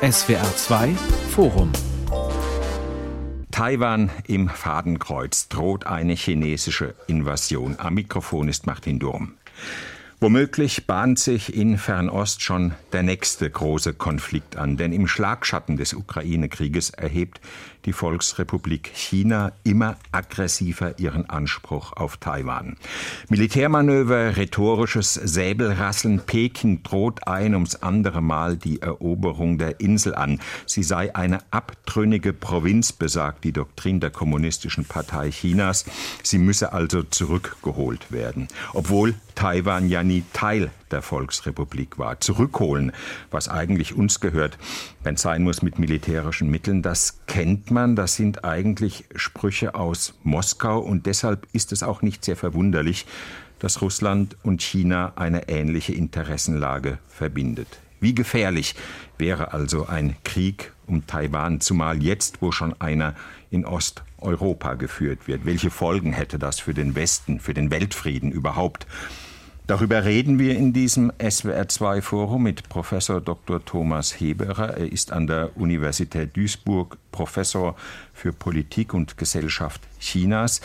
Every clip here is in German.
SWR 2 Forum Taiwan im Fadenkreuz droht eine chinesische Invasion. Am Mikrofon ist Martin Durm. Womöglich bahnt sich in Fernost schon der nächste große Konflikt an, denn im Schlagschatten des Ukraine-Krieges erhebt die Volksrepublik China immer aggressiver ihren Anspruch auf Taiwan. Militärmanöver, rhetorisches Säbelrasseln, Peking droht ein ums andere Mal die Eroberung der Insel an. Sie sei eine abtrünnige Provinz, besagt die Doktrin der Kommunistischen Partei Chinas. Sie müsse also zurückgeholt werden, obwohl Taiwan ja nie Teil der Volksrepublik war. Zurückholen, was eigentlich uns gehört, wenn es sein muss mit militärischen Mitteln, das kennt man. Das sind eigentlich Sprüche aus Moskau und deshalb ist es auch nicht sehr verwunderlich, dass Russland und China eine ähnliche Interessenlage verbindet. Wie gefährlich wäre also ein Krieg um Taiwan, zumal jetzt, wo schon einer in Osteuropa geführt wird? Welche Folgen hätte das für den Westen, für den Weltfrieden überhaupt? Darüber reden wir in diesem SWR2 Forum mit Professor Dr. Thomas Heberer. Er ist an der Universität Duisburg Professor für Politik und Gesellschaft Chinas.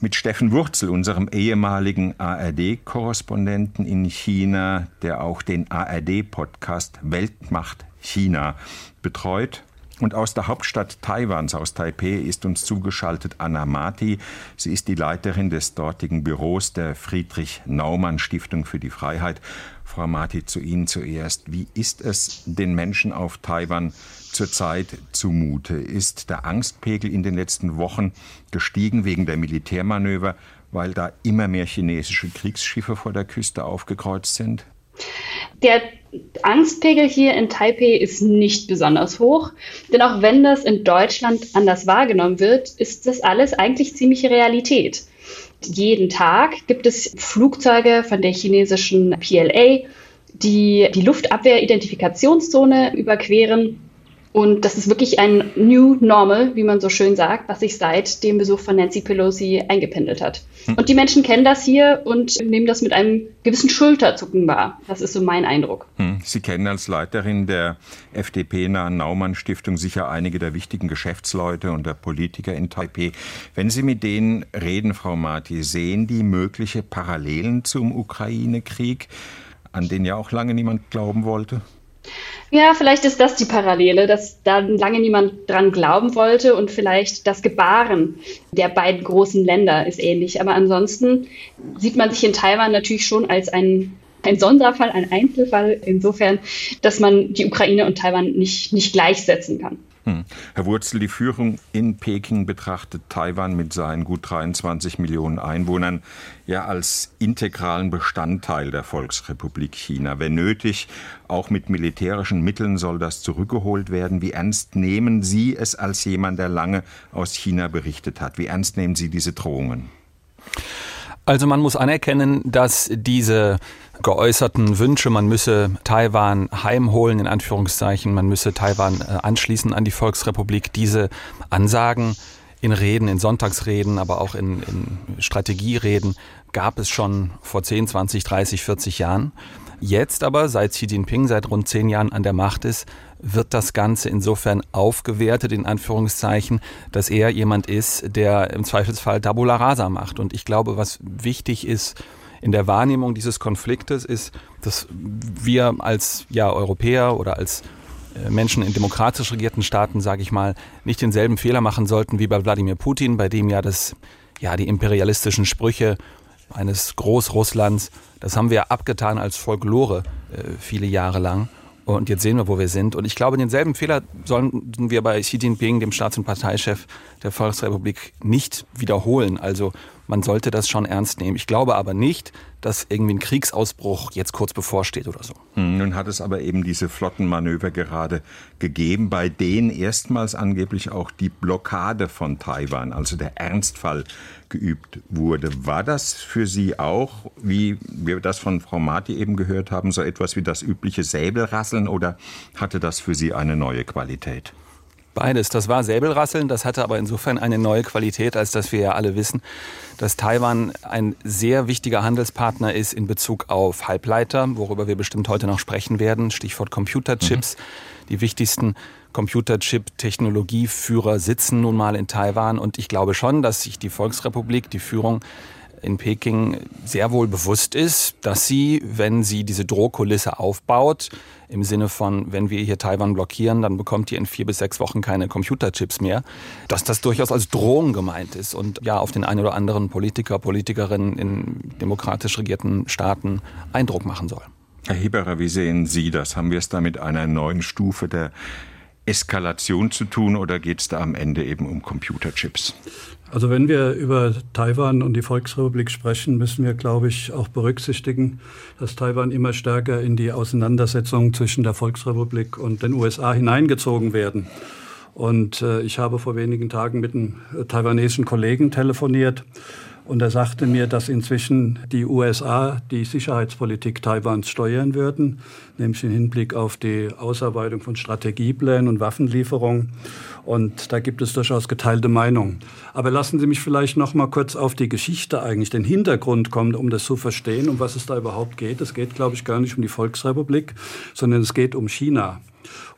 Mit Steffen Wurzel, unserem ehemaligen ARD-Korrespondenten in China, der auch den ARD-Podcast Weltmacht China betreut. Und aus der Hauptstadt Taiwans, aus Taipei, ist uns zugeschaltet Anna Mati. Sie ist die Leiterin des dortigen Büros der Friedrich-Naumann-Stiftung für die Freiheit. Frau Mati, zu Ihnen zuerst. Wie ist es den Menschen auf Taiwan zurzeit zumute? Ist der Angstpegel in den letzten Wochen gestiegen wegen der Militärmanöver, weil da immer mehr chinesische Kriegsschiffe vor der Küste aufgekreuzt sind? Der Angstpegel hier in Taipei ist nicht besonders hoch, denn auch wenn das in Deutschland anders wahrgenommen wird, ist das alles eigentlich ziemliche Realität. Jeden Tag gibt es Flugzeuge von der chinesischen PLA, die die Luftabwehr-Identifikationszone überqueren und das ist wirklich ein New Normal, wie man so schön sagt, was sich seit dem Besuch von Nancy Pelosi eingependelt hat. Hm. Und die Menschen kennen das hier und nehmen das mit einem gewissen Schulterzucken wahr. Das ist so mein Eindruck. Hm. Sie kennen als Leiterin der FDP-nahen Naumann-Stiftung sicher einige der wichtigen Geschäftsleute und der Politiker in Taipei. Wenn Sie mit denen reden, Frau Marti, sehen die mögliche Parallelen zum Ukraine-Krieg, an den ja auch lange niemand glauben wollte? Ja, vielleicht ist das die Parallele, dass da lange niemand dran glauben wollte und vielleicht das Gebaren der beiden großen Länder ist ähnlich. Aber ansonsten sieht man sich in Taiwan natürlich schon als ein, ein Sonderfall, ein Einzelfall, insofern, dass man die Ukraine und Taiwan nicht, nicht gleichsetzen kann. Hm. Herr Wurzel, die Führung in Peking betrachtet Taiwan mit seinen gut 23 Millionen Einwohnern ja als integralen Bestandteil der Volksrepublik China. Wenn nötig, auch mit militärischen Mitteln soll das zurückgeholt werden. Wie ernst nehmen Sie es als jemand, der lange aus China berichtet hat? Wie ernst nehmen Sie diese Drohungen? Also man muss anerkennen, dass diese geäußerten Wünsche, man müsse Taiwan heimholen, in Anführungszeichen, man müsse Taiwan äh, anschließen an die Volksrepublik, diese Ansagen in Reden, in Sonntagsreden, aber auch in, in Strategiereden gab es schon vor 10, 20, 30, 40 Jahren. Jetzt aber, seit Xi Jinping seit rund zehn Jahren an der Macht ist, wird das Ganze insofern aufgewertet, in Anführungszeichen, dass er jemand ist, der im Zweifelsfall Tabula Rasa macht. Und ich glaube, was wichtig ist, in der Wahrnehmung dieses Konfliktes ist, dass wir als ja, Europäer oder als äh, Menschen in demokratisch regierten Staaten, sage ich mal, nicht denselben Fehler machen sollten wie bei Wladimir Putin, bei dem ja das ja die imperialistischen Sprüche eines Großrusslands, das haben wir abgetan als Folklore äh, viele Jahre lang. Und jetzt sehen wir, wo wir sind. Und ich glaube, denselben Fehler sollten wir bei Xi Jinping, dem Staats- und Parteichef der Volksrepublik, nicht wiederholen. Also man sollte das schon ernst nehmen. Ich glaube aber nicht, dass irgendwie ein Kriegsausbruch jetzt kurz bevorsteht oder so. Hm, nun hat es aber eben diese Flottenmanöver gerade gegeben, bei denen erstmals angeblich auch die Blockade von Taiwan, also der Ernstfall, geübt wurde. War das für Sie auch, wie wir das von Frau Marti eben gehört haben, so etwas wie das übliche Säbelrasseln oder hatte das für Sie eine neue Qualität? Beides. Das war Säbelrasseln, das hatte aber insofern eine neue Qualität, als dass wir ja alle wissen, dass Taiwan ein sehr wichtiger Handelspartner ist in Bezug auf Halbleiter, worüber wir bestimmt heute noch sprechen werden. Stichwort Computerchips. Mhm. Die wichtigsten Computerchip-Technologieführer sitzen nun mal in Taiwan und ich glaube schon, dass sich die Volksrepublik, die Führung in Peking sehr wohl bewusst ist, dass sie, wenn sie diese Drohkulisse aufbaut, im Sinne von, wenn wir hier Taiwan blockieren, dann bekommt ihr in vier bis sechs Wochen keine Computerchips mehr, dass das durchaus als Drohung gemeint ist und ja auf den einen oder anderen Politiker, Politikerinnen in demokratisch regierten Staaten Eindruck machen soll. Herr Heberer, wie sehen Sie das? Haben wir es da mit einer neuen Stufe der Eskalation zu tun oder geht es da am Ende eben um Computerchips? Also wenn wir über Taiwan und die Volksrepublik sprechen, müssen wir, glaube ich, auch berücksichtigen, dass Taiwan immer stärker in die Auseinandersetzung zwischen der Volksrepublik und den USA hineingezogen werden. Und äh, ich habe vor wenigen Tagen mit einem taiwanesischen Kollegen telefoniert und er sagte mir, dass inzwischen die USA die Sicherheitspolitik Taiwans steuern würden, nämlich im Hinblick auf die Ausarbeitung von Strategieplänen und Waffenlieferungen. Und da gibt es durchaus geteilte Meinungen. Aber lassen Sie mich vielleicht noch mal kurz auf die Geschichte eigentlich, den Hintergrund kommen, um das zu verstehen, um was es da überhaupt geht. Es geht, glaube ich, gar nicht um die Volksrepublik, sondern es geht um China.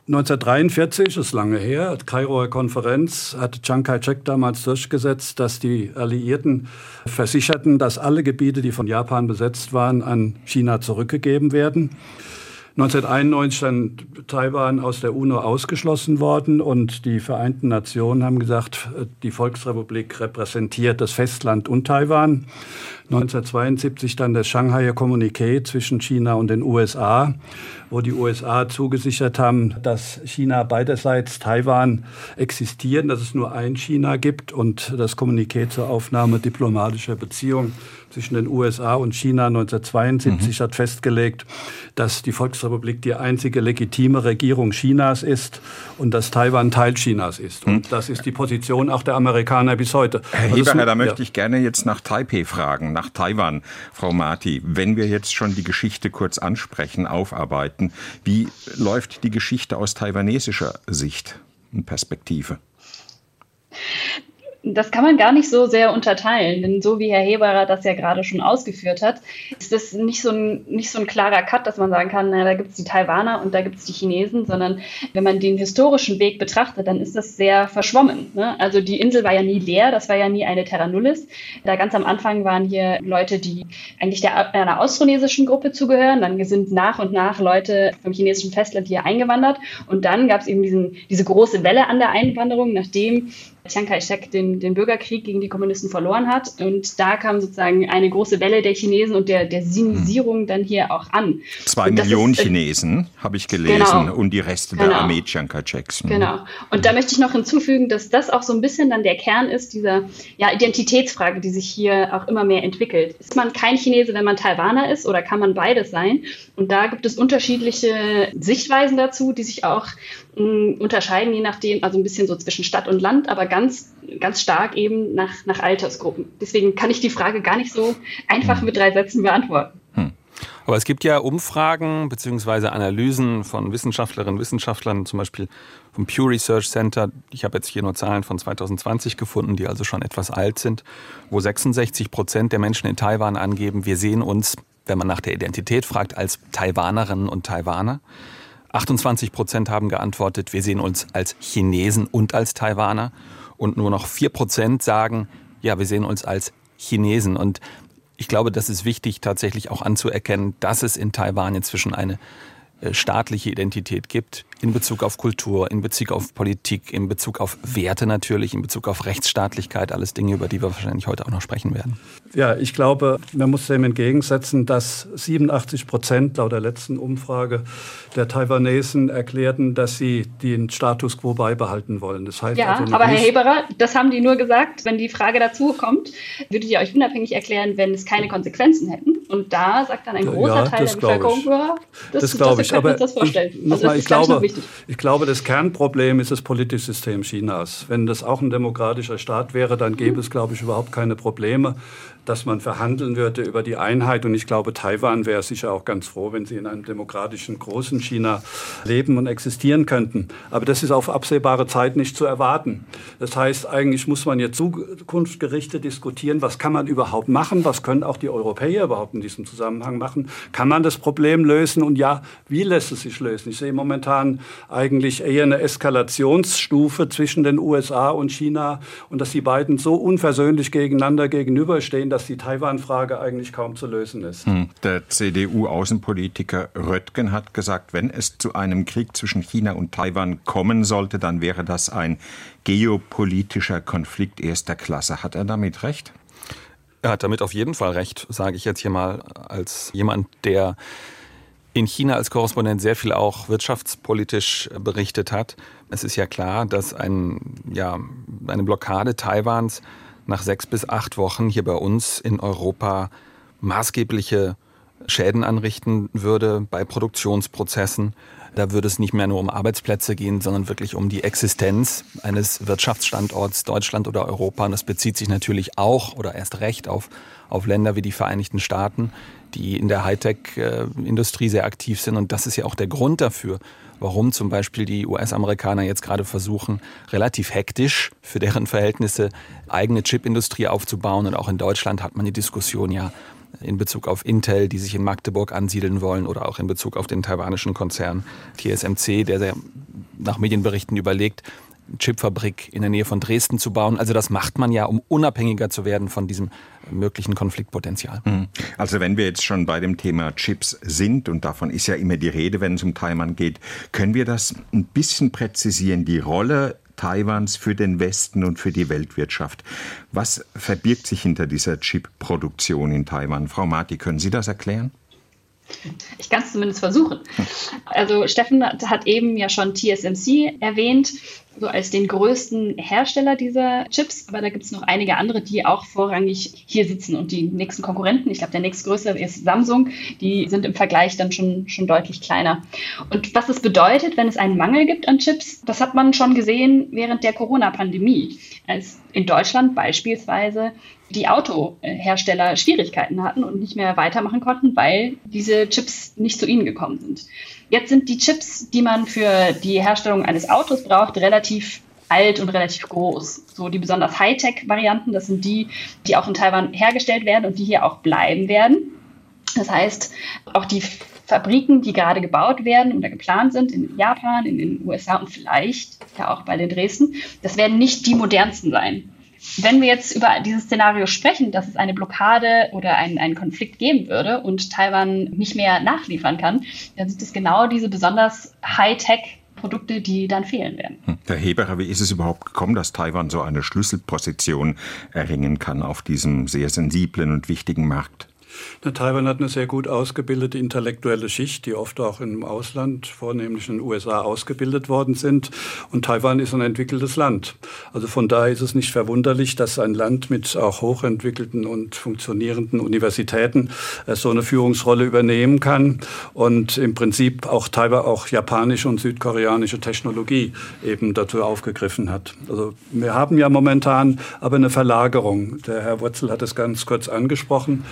1943, ist lange her, Kairoer Konferenz, hat Chiang Kai-shek damals durchgesetzt, dass die Alliierten versicherten, dass alle Gebiete, die von Japan besetzt waren, an China zurückgegeben werden. 1991 dann Taiwan aus der UNO ausgeschlossen worden und die Vereinten Nationen haben gesagt, die Volksrepublik repräsentiert das Festland und Taiwan. 1972 dann das Shanghai Kommuniqué zwischen China und den USA, wo die USA zugesichert haben, dass China beiderseits Taiwan existieren, dass es nur ein China gibt und das Kommuniqué zur Aufnahme diplomatischer Beziehungen zwischen den USA und China 1972 mhm. hat festgelegt, dass die Volksrepublik die einzige legitime Regierung Chinas ist und dass Taiwan Teil Chinas ist. Und mhm. das ist die Position auch der Amerikaner bis heute. Herr also Heber, da möchte ich gerne jetzt nach Taipei fragen, nach Taiwan, Frau Marti. Wenn wir jetzt schon die Geschichte kurz ansprechen, aufarbeiten, wie läuft die Geschichte aus taiwanesischer Sicht und Perspektive? Das kann man gar nicht so sehr unterteilen, denn so wie Herr Heberer das ja gerade schon ausgeführt hat, ist das nicht so ein, nicht so ein klarer Cut, dass man sagen kann, na, da gibt es die Taiwaner und da gibt es die Chinesen, sondern wenn man den historischen Weg betrachtet, dann ist das sehr verschwommen. Ne? Also die Insel war ja nie leer, das war ja nie eine Terra Nullis. Da ganz am Anfang waren hier Leute, die eigentlich der, einer austronesischen Gruppe zugehören, dann sind nach und nach Leute vom chinesischen Festland hier eingewandert und dann gab es eben diesen, diese große Welle an der Einwanderung, nachdem Chiang Kai-shek den, den Bürgerkrieg gegen die Kommunisten verloren hat. Und da kam sozusagen eine große Welle der Chinesen und der, der Sinisierung dann hier auch an. Zwei Millionen ist, äh, Chinesen, habe ich gelesen, genau, und die Reste genau, der Armee Chiang Kai-sheks. Mhm. Genau. Und da möchte ich noch hinzufügen, dass das auch so ein bisschen dann der Kern ist dieser ja, Identitätsfrage, die sich hier auch immer mehr entwickelt. Ist man kein Chinese, wenn man Taiwaner ist, oder kann man beides sein? Und da gibt es unterschiedliche Sichtweisen dazu, die sich auch mh, unterscheiden, je nachdem, also ein bisschen so zwischen Stadt und Land, aber ganz, ganz stark eben nach, nach Altersgruppen. Deswegen kann ich die Frage gar nicht so einfach hm. mit drei Sätzen beantworten. Hm. Aber es gibt ja Umfragen bzw. Analysen von Wissenschaftlerinnen und Wissenschaftlern, zum Beispiel vom Pew Research Center. Ich habe jetzt hier nur Zahlen von 2020 gefunden, die also schon etwas alt sind, wo 66 Prozent der Menschen in Taiwan angeben, wir sehen uns, wenn man nach der Identität fragt, als Taiwanerinnen und Taiwaner. 28 Prozent haben geantwortet, wir sehen uns als Chinesen und als Taiwaner. Und nur noch 4 Prozent sagen, ja, wir sehen uns als Chinesen. Und ich glaube, das ist wichtig, tatsächlich auch anzuerkennen, dass es in Taiwan inzwischen eine äh, staatliche Identität gibt in Bezug auf Kultur, in Bezug auf Politik, in Bezug auf Werte natürlich, in Bezug auf Rechtsstaatlichkeit, alles Dinge, über die wir wahrscheinlich heute auch noch sprechen werden. Ja, ich glaube, man muss dem entgegensetzen, dass 87 Prozent laut der letzten Umfrage der Taiwanesen erklärten, dass sie den Status quo beibehalten wollen. Das heißt ja, also aber Herr Heberer, das haben die nur gesagt, wenn die Frage dazu kommt, würdet ihr euch unabhängig erklären, wenn es keine Konsequenzen hätten. Und da sagt dann ein großer ja, Teil der Bevölkerung, ich. ja, das, das glaube ich. Aber das vorstellen. Ich, also das ich, glaube, ich glaube, das Kernproblem ist das politische System Chinas. Wenn das auch ein demokratischer Staat wäre, dann gäbe es, glaube ich, überhaupt keine Probleme. Dass man verhandeln würde über die Einheit. Und ich glaube, Taiwan wäre sicher auch ganz froh, wenn sie in einem demokratischen großen China leben und existieren könnten. Aber das ist auf absehbare Zeit nicht zu erwarten. Das heißt, eigentlich muss man jetzt zukunftsgerichtet diskutieren, was kann man überhaupt machen, was können auch die Europäer überhaupt in diesem Zusammenhang machen. Kann man das Problem lösen und ja, wie lässt es sich lösen? Ich sehe momentan eigentlich eher eine Eskalationsstufe zwischen den USA und China und dass die beiden so unversöhnlich gegeneinander gegenüberstehen, dass die Taiwan-Frage eigentlich kaum zu lösen ist. Hm. Der CDU-Außenpolitiker Röttgen hat gesagt, wenn es zu einem Krieg zwischen China und Taiwan kommen sollte, dann wäre das ein geopolitischer Konflikt erster Klasse. Hat er damit recht? Er hat damit auf jeden Fall recht, sage ich jetzt hier mal als jemand, der in China als Korrespondent sehr viel auch wirtschaftspolitisch berichtet hat. Es ist ja klar, dass ein, ja, eine Blockade Taiwans nach sechs bis acht Wochen hier bei uns in Europa maßgebliche Schäden anrichten würde bei Produktionsprozessen. Da würde es nicht mehr nur um Arbeitsplätze gehen, sondern wirklich um die Existenz eines Wirtschaftsstandorts Deutschland oder Europa. Und das bezieht sich natürlich auch oder erst recht auf, auf Länder wie die Vereinigten Staaten, die in der Hightech-Industrie sehr aktiv sind. Und das ist ja auch der Grund dafür, warum zum Beispiel die US-Amerikaner jetzt gerade versuchen, relativ hektisch für deren Verhältnisse eigene Chipindustrie aufzubauen. Und auch in Deutschland hat man die Diskussion ja in Bezug auf Intel, die sich in Magdeburg ansiedeln wollen, oder auch in Bezug auf den taiwanischen Konzern TSMC, der nach Medienberichten überlegt, Chipfabrik in der Nähe von Dresden zu bauen. Also das macht man ja, um unabhängiger zu werden von diesem möglichen Konfliktpotenzial. Mhm. Also wenn wir jetzt schon bei dem Thema Chips sind, und davon ist ja immer die Rede, wenn es um Taiwan geht, können wir das ein bisschen präzisieren, die Rolle Taiwans für den Westen und für die Weltwirtschaft. Was verbirgt sich hinter dieser Chip-Produktion in Taiwan? Frau Marti, können Sie das erklären? Ich kann es zumindest versuchen. Also Steffen hat eben ja schon TSMC erwähnt so als den größten Hersteller dieser Chips, aber da gibt es noch einige andere, die auch vorrangig hier sitzen und die nächsten Konkurrenten, ich glaube, der nächstgrößere ist Samsung, die sind im Vergleich dann schon, schon deutlich kleiner. Und was es bedeutet, wenn es einen Mangel gibt an Chips, das hat man schon gesehen während der Corona-Pandemie, als in Deutschland beispielsweise die Autohersteller Schwierigkeiten hatten und nicht mehr weitermachen konnten, weil diese Chips nicht zu ihnen gekommen sind. Jetzt sind die Chips, die man für die Herstellung eines Autos braucht, relativ alt und relativ groß. So die besonders Hightech-Varianten, das sind die, die auch in Taiwan hergestellt werden und die hier auch bleiben werden. Das heißt, auch die Fabriken, die gerade gebaut werden oder geplant sind in Japan, in den USA und vielleicht ja auch bei den Dresden, das werden nicht die modernsten sein. Wenn wir jetzt über dieses Szenario sprechen, dass es eine Blockade oder einen, einen Konflikt geben würde und Taiwan nicht mehr nachliefern kann, dann sind es genau diese besonders High-Tech Produkte, die dann fehlen werden. Hm. Herr Heberer, wie ist es überhaupt gekommen, dass Taiwan so eine Schlüsselposition erringen kann auf diesem sehr sensiblen und wichtigen Markt? Na, Taiwan hat eine sehr gut ausgebildete intellektuelle Schicht, die oft auch im Ausland, vornehmlich in den USA, ausgebildet worden sind. Und Taiwan ist ein entwickeltes Land. Also von daher ist es nicht verwunderlich, dass ein Land mit auch hochentwickelten und funktionierenden Universitäten äh, so eine Führungsrolle übernehmen kann und im Prinzip auch Taiwan auch japanische und südkoreanische Technologie eben dazu aufgegriffen hat. Also wir haben ja momentan aber eine Verlagerung. Der Herr Wurzel hat es ganz kurz angesprochen.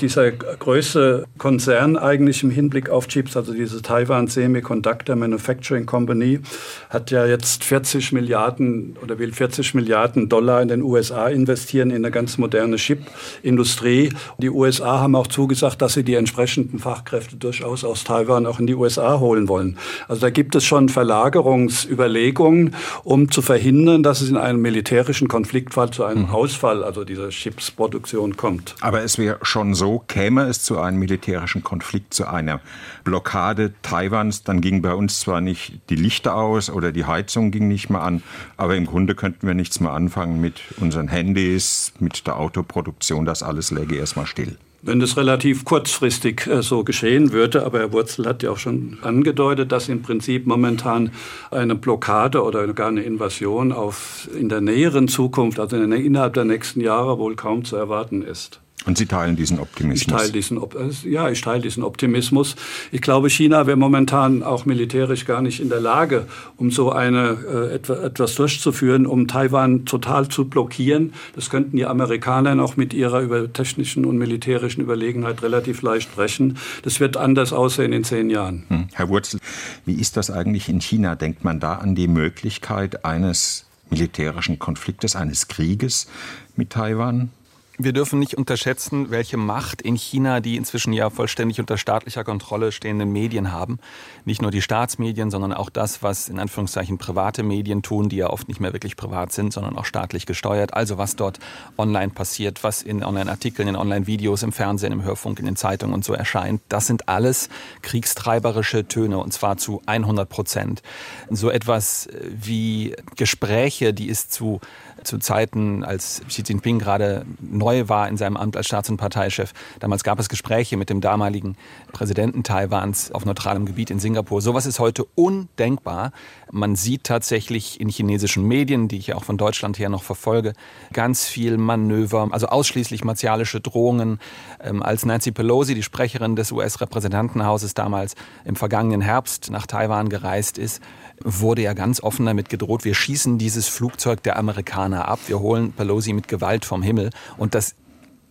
Dieser dieser größte Konzern eigentlich im Hinblick auf Chips, also diese Taiwan Semiconductor Manufacturing Company, hat ja jetzt 40 Milliarden oder will 40 Milliarden Dollar in den USA investieren in eine ganz moderne Chip-Industrie. Die USA haben auch zugesagt, dass sie die entsprechenden Fachkräfte durchaus aus Taiwan auch in die USA holen wollen. Also da gibt es schon Verlagerungsüberlegungen, um zu verhindern, dass es in einem militärischen Konfliktfall zu einem mhm. Ausfall, also dieser Chipsproduktion kommt. Aber es wäre schon so, käme es zu einem militärischen Konflikt, zu einer Blockade Taiwans, dann ging bei uns zwar nicht die Lichter aus oder die Heizung ging nicht mehr an, aber im Grunde könnten wir nichts mehr anfangen mit unseren Handys, mit der Autoproduktion, das alles läge erstmal still. Wenn das relativ kurzfristig äh, so geschehen würde, aber Herr Wurzel hat ja auch schon angedeutet, dass im Prinzip momentan eine Blockade oder gar eine Invasion auf, in der näheren Zukunft, also innerhalb der nächsten Jahre wohl kaum zu erwarten ist. Und Sie teilen diesen Optimismus? Ich teile diesen, ja, ich teile diesen Optimismus. Ich glaube, China wäre momentan auch militärisch gar nicht in der Lage, um so eine, äh, etwas durchzuführen, um Taiwan total zu blockieren. Das könnten die Amerikaner noch mit ihrer über technischen und militärischen Überlegenheit relativ leicht brechen. Das wird anders aussehen in zehn Jahren. Hm. Herr Wurzel, wie ist das eigentlich in China? Denkt man da an die Möglichkeit eines militärischen Konfliktes, eines Krieges mit Taiwan? Wir dürfen nicht unterschätzen, welche Macht in China die inzwischen ja vollständig unter staatlicher Kontrolle stehenden Medien haben. Nicht nur die Staatsmedien, sondern auch das, was in Anführungszeichen private Medien tun, die ja oft nicht mehr wirklich privat sind, sondern auch staatlich gesteuert. Also was dort online passiert, was in Online-Artikeln, in Online-Videos, im Fernsehen, im Hörfunk, in den Zeitungen und so erscheint. Das sind alles kriegstreiberische Töne und zwar zu 100 Prozent. So etwas wie Gespräche, die es zu zu Zeiten, als Xi Jinping gerade neu war in seinem Amt als Staats- und Parteichef. Damals gab es Gespräche mit dem damaligen Präsidenten Taiwans auf neutralem Gebiet in Singapur. Sowas ist heute undenkbar. Man sieht tatsächlich in chinesischen Medien, die ich auch von Deutschland her noch verfolge, ganz viel Manöver, also ausschließlich martialische Drohungen. Ähm, als Nancy Pelosi, die Sprecherin des US-Repräsentantenhauses damals im vergangenen Herbst nach Taiwan gereist ist, wurde ja ganz offen damit gedroht, wir schießen dieses Flugzeug der Amerikaner ab, wir holen Pelosi mit Gewalt vom Himmel. Und das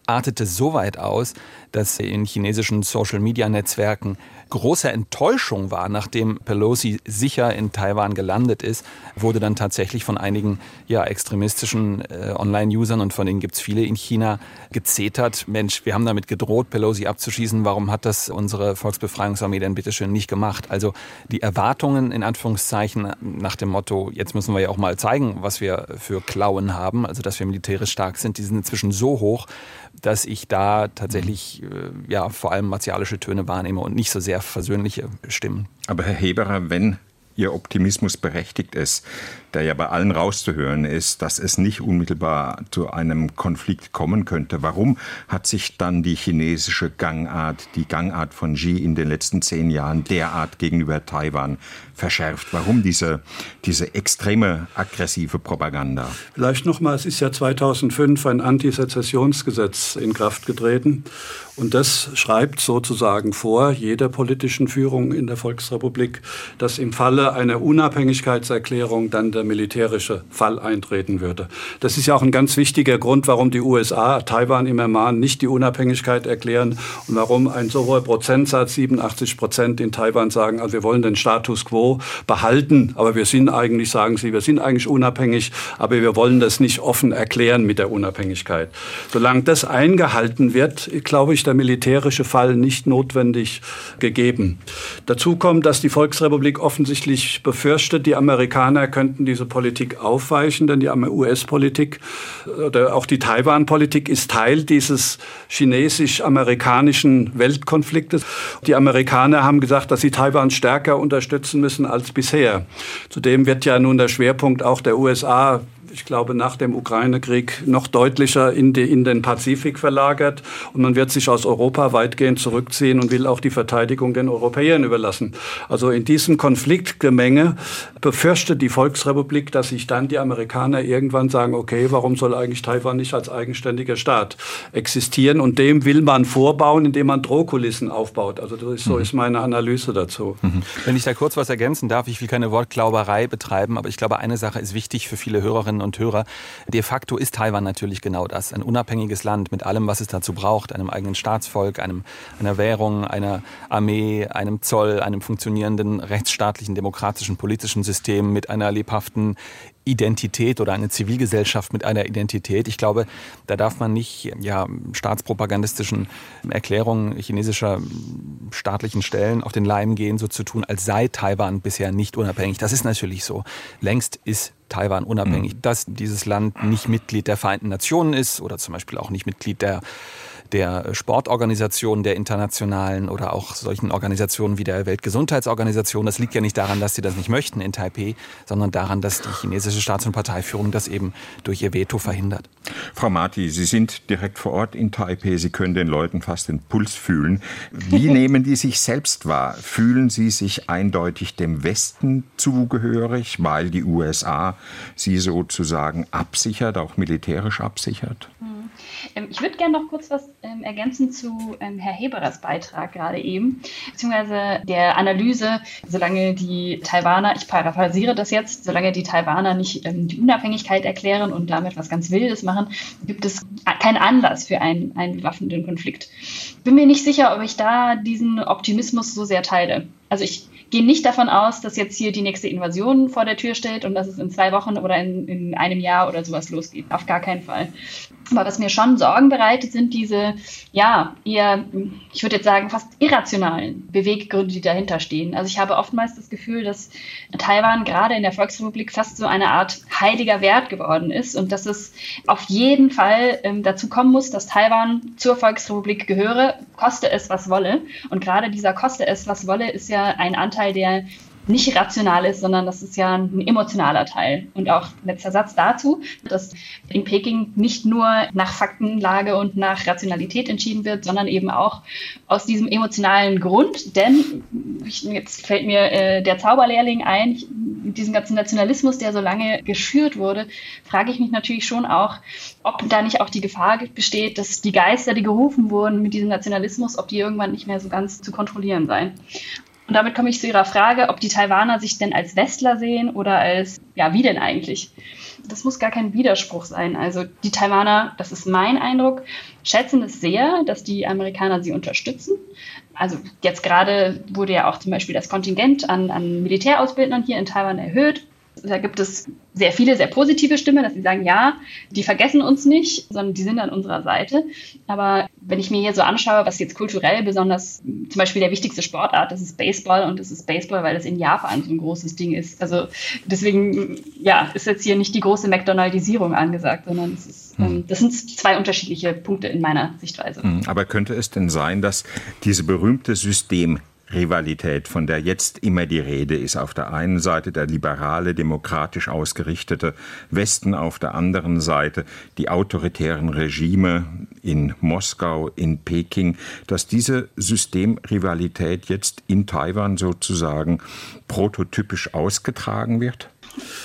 artete so weit aus, dass in chinesischen Social-Media-Netzwerken große Enttäuschung war, nachdem Pelosi sicher in Taiwan gelandet ist, wurde dann tatsächlich von einigen ja, extremistischen äh, Online-Usern und von denen gibt es viele in China gezetert. Mensch, wir haben damit gedroht, Pelosi abzuschießen. Warum hat das unsere Volksbefreiungsarmee denn bitteschön nicht gemacht? Also die Erwartungen in Anführungszeichen nach dem Motto, jetzt müssen wir ja auch mal zeigen, was wir für Klauen haben, also dass wir militärisch stark sind, die sind inzwischen so hoch, dass ich da tatsächlich äh, ja vor allem martialische Töne wahrnehme und nicht so sehr versöhnliche Stimmen. Aber Herr Heberer, wenn Ihr Optimismus berechtigt ist, der ja bei allen rauszuhören ist, dass es nicht unmittelbar zu einem Konflikt kommen könnte. Warum hat sich dann die chinesische Gangart, die Gangart von Xi in den letzten zehn Jahren derart gegenüber Taiwan verschärft? Warum diese, diese extreme aggressive Propaganda? Vielleicht nochmal, es ist ja 2005 ein Antisezessionsgesetz in Kraft getreten. Und das schreibt sozusagen vor jeder politischen Führung in der Volksrepublik, dass im Falle einer Unabhängigkeitserklärung dann der militärische Fall eintreten würde. Das ist ja auch ein ganz wichtiger Grund, warum die USA Taiwan immer mahnen, nicht die Unabhängigkeit erklären und warum ein so hoher Prozentsatz, 87 Prozent in Taiwan sagen, also wir wollen den Status quo behalten, aber wir sind eigentlich, sagen sie, wir sind eigentlich unabhängig, aber wir wollen das nicht offen erklären mit der Unabhängigkeit. Solange das eingehalten wird, glaube ich, der militärische Fall nicht notwendig gegeben. Dazu kommt, dass die Volksrepublik offensichtlich befürchtet, die Amerikaner könnten diese Politik aufweichen, denn die US-Politik oder auch die Taiwan-Politik ist Teil dieses chinesisch-amerikanischen Weltkonfliktes. Die Amerikaner haben gesagt, dass sie Taiwan stärker unterstützen müssen als bisher. Zudem wird ja nun der Schwerpunkt auch der USA ich glaube, nach dem Ukraine-Krieg noch deutlicher in, die, in, den Pazifik verlagert. Und man wird sich aus Europa weitgehend zurückziehen und will auch die Verteidigung den Europäern überlassen. Also in diesem Konfliktgemenge befürchtet die Volksrepublik, dass sich dann die Amerikaner irgendwann sagen, okay, warum soll eigentlich Taiwan nicht als eigenständiger Staat existieren? Und dem will man vorbauen, indem man Drohkulissen aufbaut. Also das ist, so mhm. ist meine Analyse dazu. Mhm. Wenn ich da kurz was ergänzen darf, ich will keine Wortglauberei betreiben, aber ich glaube, eine Sache ist wichtig für viele Hörerinnen und und Hörer. De facto ist Taiwan natürlich genau das. Ein unabhängiges Land mit allem, was es dazu braucht. Einem eigenen Staatsvolk, einem, einer Währung, einer Armee, einem Zoll, einem funktionierenden rechtsstaatlichen, demokratischen, politischen System mit einer lebhaften Identität oder eine Zivilgesellschaft mit einer Identität. Ich glaube, da darf man nicht ja, staatspropagandistischen Erklärungen chinesischer staatlichen Stellen auf den Leim gehen, so zu tun, als sei Taiwan bisher nicht unabhängig. Das ist natürlich so. Längst ist Taiwan unabhängig. Mhm. Dass dieses Land nicht Mitglied der Vereinten Nationen ist oder zum Beispiel auch nicht Mitglied der der Sportorganisationen, der internationalen oder auch solchen Organisationen wie der Weltgesundheitsorganisation. Das liegt ja nicht daran, dass sie das nicht möchten in Taipei, sondern daran, dass die chinesische Staats- und Parteiführung das eben durch ihr Veto verhindert. Frau Marti, Sie sind direkt vor Ort in Taipei. Sie können den Leuten fast den Puls fühlen. Wie nehmen die sich selbst wahr? Fühlen sie sich eindeutig dem Westen zugehörig, weil die USA sie sozusagen absichert, auch militärisch absichert? Mhm. Ähm, ich würde gerne noch kurz was ähm, ergänzen zu ähm, Herr Heberers Beitrag gerade eben, beziehungsweise der Analyse, solange die Taiwaner, ich paraphrasiere das jetzt, solange die Taiwaner nicht die Unabhängigkeit erklären und damit was ganz Wildes machen, gibt es keinen Anlass für einen, einen bewaffneten Konflikt. Bin mir nicht sicher, ob ich da diesen Optimismus so sehr teile. Also ich gehe nicht davon aus, dass jetzt hier die nächste Invasion vor der Tür steht und dass es in zwei Wochen oder in, in einem Jahr oder sowas losgeht. Auf gar keinen Fall. Aber was mir schon Sorgen bereitet, sind diese, ja, eher, ich würde jetzt sagen, fast irrationalen Beweggründe, die dahinter stehen. Also ich habe oftmals das Gefühl, dass Taiwan gerade in der Volksrepublik fast so eine Art heiliger Wert geworden ist und dass es auf jeden Fall ähm, dazu kommen muss, dass Taiwan zur Volksrepublik gehöre, koste es, was wolle. Und gerade dieser koste es, was wolle, ist ja ein Anteil, der nicht rational ist, sondern das ist ja ein emotionaler Teil. Und auch letzter Satz dazu, dass in Peking nicht nur nach Faktenlage und nach Rationalität entschieden wird, sondern eben auch aus diesem emotionalen Grund. Denn jetzt fällt mir äh, der Zauberlehrling ein, mit diesem ganzen Nationalismus, der so lange geschürt wurde, frage ich mich natürlich schon auch, ob da nicht auch die Gefahr besteht, dass die Geister, die gerufen wurden mit diesem Nationalismus, ob die irgendwann nicht mehr so ganz zu kontrollieren seien. Und damit komme ich zu Ihrer Frage, ob die Taiwaner sich denn als Westler sehen oder als, ja, wie denn eigentlich? Das muss gar kein Widerspruch sein. Also die Taiwaner, das ist mein Eindruck, schätzen es sehr, dass die Amerikaner sie unterstützen. Also jetzt gerade wurde ja auch zum Beispiel das Kontingent an, an Militärausbildern hier in Taiwan erhöht. Da gibt es sehr viele, sehr positive Stimmen, dass sie sagen, ja, die vergessen uns nicht, sondern die sind an unserer Seite. Aber wenn ich mir hier so anschaue, was jetzt kulturell besonders, zum Beispiel der wichtigste Sportart, das ist Baseball und das ist Baseball, weil das in Japan so ein großes Ding ist. Also deswegen, ja, ist jetzt hier nicht die große McDonaldisierung angesagt, sondern es ist, hm. das sind zwei unterschiedliche Punkte in meiner Sichtweise. Hm, aber könnte es denn sein, dass diese berühmte System Rivalität, von der jetzt immer die Rede ist. Auf der einen Seite der liberale, demokratisch ausgerichtete Westen, auf der anderen Seite die autoritären Regime in Moskau, in Peking, dass diese Systemrivalität jetzt in Taiwan sozusagen prototypisch ausgetragen wird?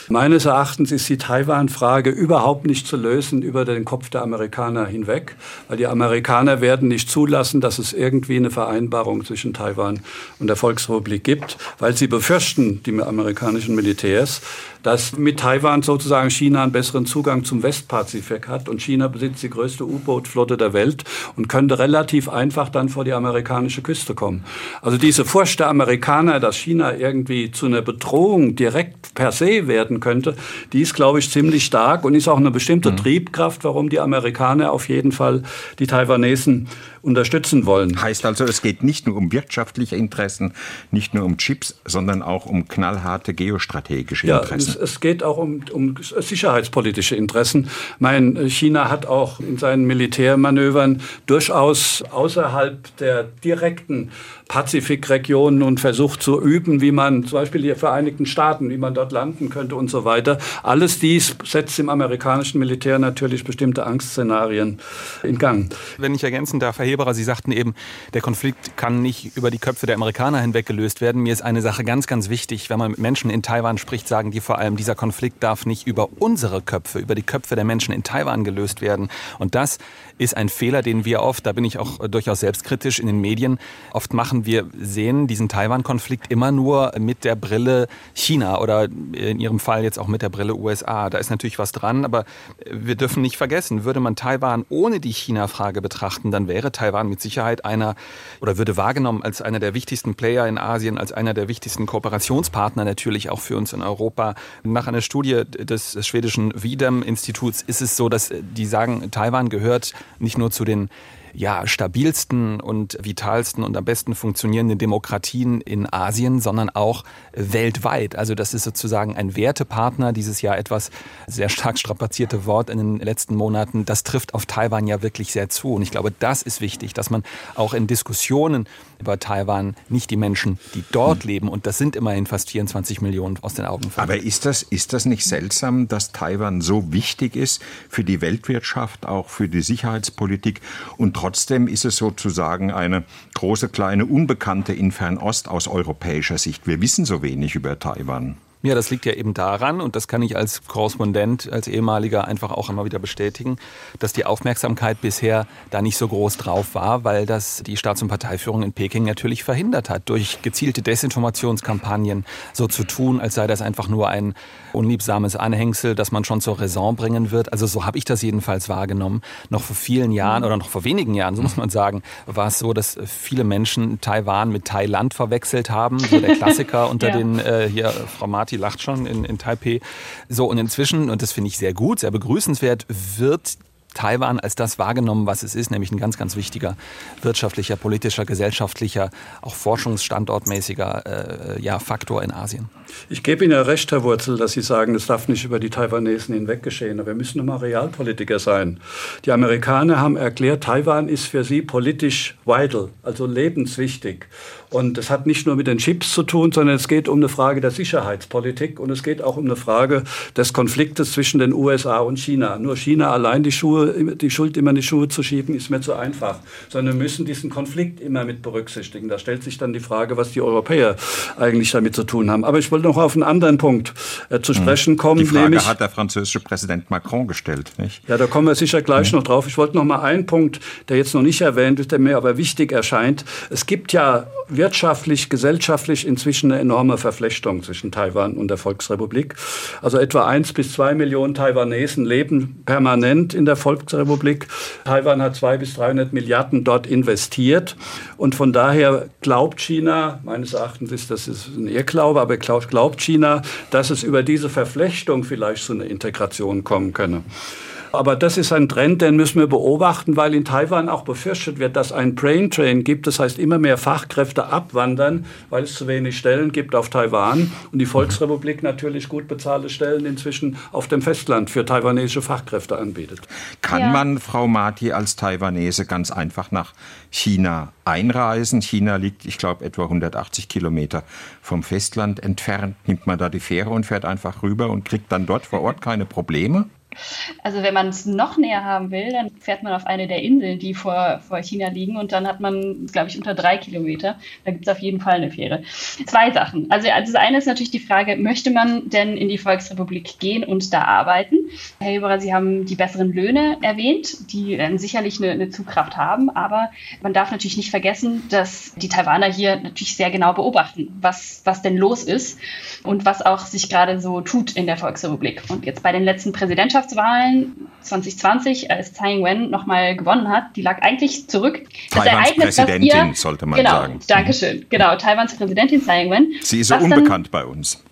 Meines Erachtens ist die Taiwan-Frage überhaupt nicht zu lösen über den Kopf der Amerikaner hinweg, weil die Amerikaner werden nicht zulassen, dass es irgendwie eine Vereinbarung zwischen Taiwan und der Volksrepublik gibt, weil sie befürchten, die amerikanischen Militärs, dass mit Taiwan sozusagen China einen besseren Zugang zum Westpazifik hat und China besitzt die größte U-Boot-Flotte der Welt und könnte relativ einfach dann vor die amerikanische Küste kommen. Also diese Furcht der Amerikaner, dass China irgendwie zu einer Bedrohung direkt per se werden könnte, die ist, glaube ich, ziemlich stark und ist auch eine bestimmte mhm. Triebkraft, warum die Amerikaner auf jeden Fall die Taiwanesen unterstützen wollen. Heißt also, es geht nicht nur um wirtschaftliche Interessen, nicht nur um Chips, sondern auch um knallharte geostrategische Interessen. Ja, es, geht auch um, um sicherheitspolitische Interessen. Mein China hat auch in seinen Militärmanövern durchaus außerhalb der direkten Pazifikregion nun versucht zu üben, wie man zum Beispiel die Vereinigten Staaten, wie man dort landen könnte und so weiter. Alles dies setzt im amerikanischen Militär natürlich bestimmte Angstszenarien in Gang. Wenn ich ergänzen darf, Herr Heberer, Sie sagten eben, der Konflikt kann nicht über die Köpfe der Amerikaner hinweg gelöst werden. Mir ist eine Sache ganz, ganz wichtig. Wenn man mit Menschen in Taiwan spricht, sagen die vor allem, dieser Konflikt darf nicht über unsere Köpfe, über die Köpfe der Menschen in Taiwan gelöst werden. Und das ist ein Fehler, den wir oft, da bin ich auch durchaus selbstkritisch in den Medien, oft machen. Wir sehen diesen Taiwan-Konflikt immer nur mit der Brille China oder in Ihrem Fall jetzt auch mit der Brille USA. Da ist natürlich was dran, aber wir dürfen nicht vergessen, würde man Taiwan ohne die China-Frage betrachten, dann wäre Taiwan mit Sicherheit einer oder würde wahrgenommen als einer der wichtigsten Player in Asien, als einer der wichtigsten Kooperationspartner natürlich auch für uns in Europa. Nach einer Studie des schwedischen Wiedem-Instituts ist es so, dass die sagen, Taiwan gehört nicht nur zu den ja, stabilsten und vitalsten und am besten funktionierenden Demokratien in Asien, sondern auch weltweit. Also das ist sozusagen ein Wertepartner, dieses Jahr etwas sehr stark strapazierte Wort in den letzten Monaten. Das trifft auf Taiwan ja wirklich sehr zu. Und ich glaube, das ist wichtig, dass man auch in Diskussionen über Taiwan nicht die Menschen, die dort hm. leben, und das sind immerhin fast 24 Millionen, aus den Augen verliert. Aber ist das, ist das nicht seltsam, dass Taiwan so wichtig ist für die Weltwirtschaft, auch für die Sicherheitspolitik und trotzdem ist es sozusagen eine große kleine Unbekannte in Fernost aus europäischer Sicht. Wir wissen so wenig über Taiwan. Ja, das liegt ja eben daran, und das kann ich als Korrespondent, als ehemaliger einfach auch immer wieder bestätigen, dass die Aufmerksamkeit bisher da nicht so groß drauf war, weil das die Staats- und Parteiführung in Peking natürlich verhindert hat, durch gezielte Desinformationskampagnen so zu tun, als sei das einfach nur ein unliebsames Anhängsel, das man schon zur Raison bringen wird. Also so habe ich das jedenfalls wahrgenommen. Noch vor vielen Jahren oder noch vor wenigen Jahren, so muss man sagen, war es so, dass viele Menschen Taiwan mit Thailand verwechselt haben. So der Klassiker unter ja. den, äh, hier, Frau Martin die lacht schon in, in Taipei. So, und inzwischen, und das finde ich sehr gut, sehr begrüßenswert, wird Taiwan als das wahrgenommen, was es ist, nämlich ein ganz, ganz wichtiger wirtschaftlicher, politischer, gesellschaftlicher, auch forschungsstandortmäßiger äh, ja, Faktor in Asien. Ich gebe Ihnen recht, Herr Wurzel, dass Sie sagen, es darf nicht über die Taiwanesen hinweg geschehen. Aber wir müssen immer Realpolitiker sein. Die Amerikaner haben erklärt, Taiwan ist für sie politisch vital, also lebenswichtig. Und es hat nicht nur mit den Chips zu tun, sondern es geht um eine Frage der Sicherheitspolitik und es geht auch um eine Frage des Konfliktes zwischen den USA und China. Nur China allein die, Schuhe, die Schuld immer in die Schuhe zu schieben, ist mir zu einfach. Sondern wir müssen diesen Konflikt immer mit berücksichtigen. Da stellt sich dann die Frage, was die Europäer eigentlich damit zu tun haben. Aber ich wollte noch auf einen anderen Punkt äh, zu hm. sprechen kommen. Die Frage nämlich, hat der französische Präsident Macron gestellt, nicht? Ja, da kommen wir sicher gleich ja. noch drauf. Ich wollte noch mal einen Punkt, der jetzt noch nicht erwähnt ist, der mir aber wichtig erscheint. Es gibt ja wirtschaftlich, gesellschaftlich inzwischen eine enorme Verflechtung zwischen Taiwan und der Volksrepublik. Also etwa eins bis zwei Millionen Taiwanesen leben permanent in der Volksrepublik. Taiwan hat zwei bis 300 Milliarden dort investiert. Und von daher glaubt China, meines Erachtens ist das ein Irrglaube, aber glaubt China, dass es über diese Verflechtung vielleicht zu einer Integration kommen könne. Aber das ist ein Trend, den müssen wir beobachten, weil in Taiwan auch befürchtet wird, dass ein Brain Train gibt. Das heißt, immer mehr Fachkräfte abwandern, weil es zu wenig Stellen gibt auf Taiwan. Und die Volksrepublik natürlich gut bezahlte Stellen inzwischen auf dem Festland für taiwanesische Fachkräfte anbietet. Kann ja. man, Frau Marti, als Taiwanese ganz einfach nach China einreisen? China liegt, ich glaube, etwa 180 Kilometer vom Festland entfernt. Nimmt man da die Fähre und fährt einfach rüber und kriegt dann dort vor Ort keine Probleme? Also wenn man es noch näher haben will, dann fährt man auf eine der Inseln, die vor, vor China liegen und dann hat man, glaube ich, unter drei Kilometer. Da gibt es auf jeden Fall eine Fähre. Zwei Sachen. Also, das eine ist natürlich die Frage, möchte man denn in die Volksrepublik gehen und da arbeiten? Herr Eberer, Sie haben die besseren Löhne erwähnt, die dann sicherlich eine, eine Zugkraft haben, aber man darf natürlich nicht vergessen, dass die Taiwaner hier natürlich sehr genau beobachten, was, was denn los ist und was auch sich gerade so tut in der Volksrepublik. Und jetzt bei den letzten Präsidentschaften Präsidentschaftswahlen 2020, als Tsai Ing-wen nochmal gewonnen hat, die lag eigentlich zurück. Das Taiwans Ereignis, Präsidentin, ihr, sollte man genau, sagen. Dankeschön. Genau, Taiwans Präsidentin Tsai Ing-wen. Sie ist so unbekannt dann, bei uns.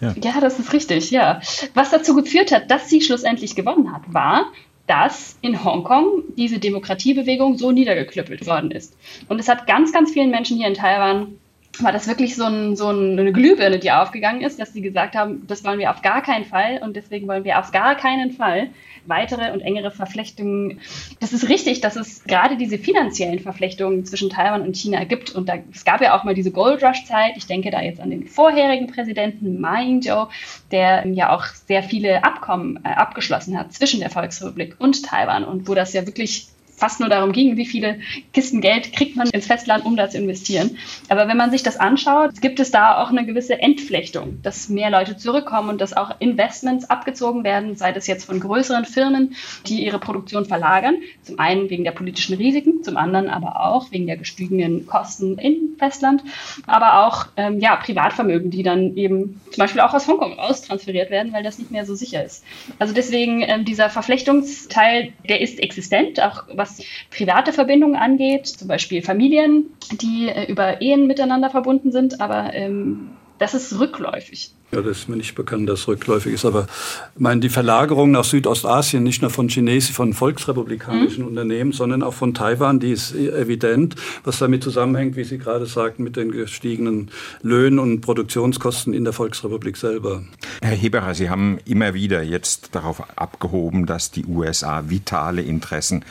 Ja. ja, das ist richtig, ja. Was dazu geführt hat, dass sie schlussendlich gewonnen hat, war, dass in Hongkong diese Demokratiebewegung so niedergeklüppelt worden ist. Und es hat ganz, ganz vielen Menschen hier in Taiwan war das wirklich so, ein, so eine Glühbirne, die aufgegangen ist, dass sie gesagt haben, das wollen wir auf gar keinen Fall und deswegen wollen wir auf gar keinen Fall weitere und engere Verflechtungen. Das ist richtig, dass es gerade diese finanziellen Verflechtungen zwischen Taiwan und China gibt. Und da, es gab ja auch mal diese Gold Rush-Zeit. Ich denke da jetzt an den vorherigen Präsidenten Ma Ying-jeou, der ja auch sehr viele Abkommen äh, abgeschlossen hat zwischen der Volksrepublik und Taiwan und wo das ja wirklich fast nur darum ging, wie viele Kisten Geld kriegt man ins Festland, um da zu investieren. Aber wenn man sich das anschaut, gibt es da auch eine gewisse Entflechtung, dass mehr Leute zurückkommen und dass auch Investments abgezogen werden, sei das jetzt von größeren Firmen, die ihre Produktion verlagern. Zum einen wegen der politischen Risiken, zum anderen aber auch wegen der gestiegenen Kosten im Festland, aber auch ähm, ja, Privatvermögen, die dann eben zum Beispiel auch aus Hongkong raustransferiert werden, weil das nicht mehr so sicher ist. Also deswegen ähm, dieser Verflechtungsteil, der ist existent, auch was was private Verbindungen angeht, zum Beispiel Familien, die äh, über Ehen miteinander verbunden sind, aber ähm, das ist rückläufig. Ja, das ist mir nicht bekannt, dass es rückläufig ist. Aber ich meine, die Verlagerung nach Südostasien, nicht nur von chinesischen, von volksrepublikanischen mhm. Unternehmen, sondern auch von Taiwan, die ist evident, was damit zusammenhängt, wie Sie gerade sagten, mit den gestiegenen Löhnen und Produktionskosten in der Volksrepublik selber. Herr Heberer, Sie haben immer wieder jetzt darauf abgehoben, dass die USA vitale Interessen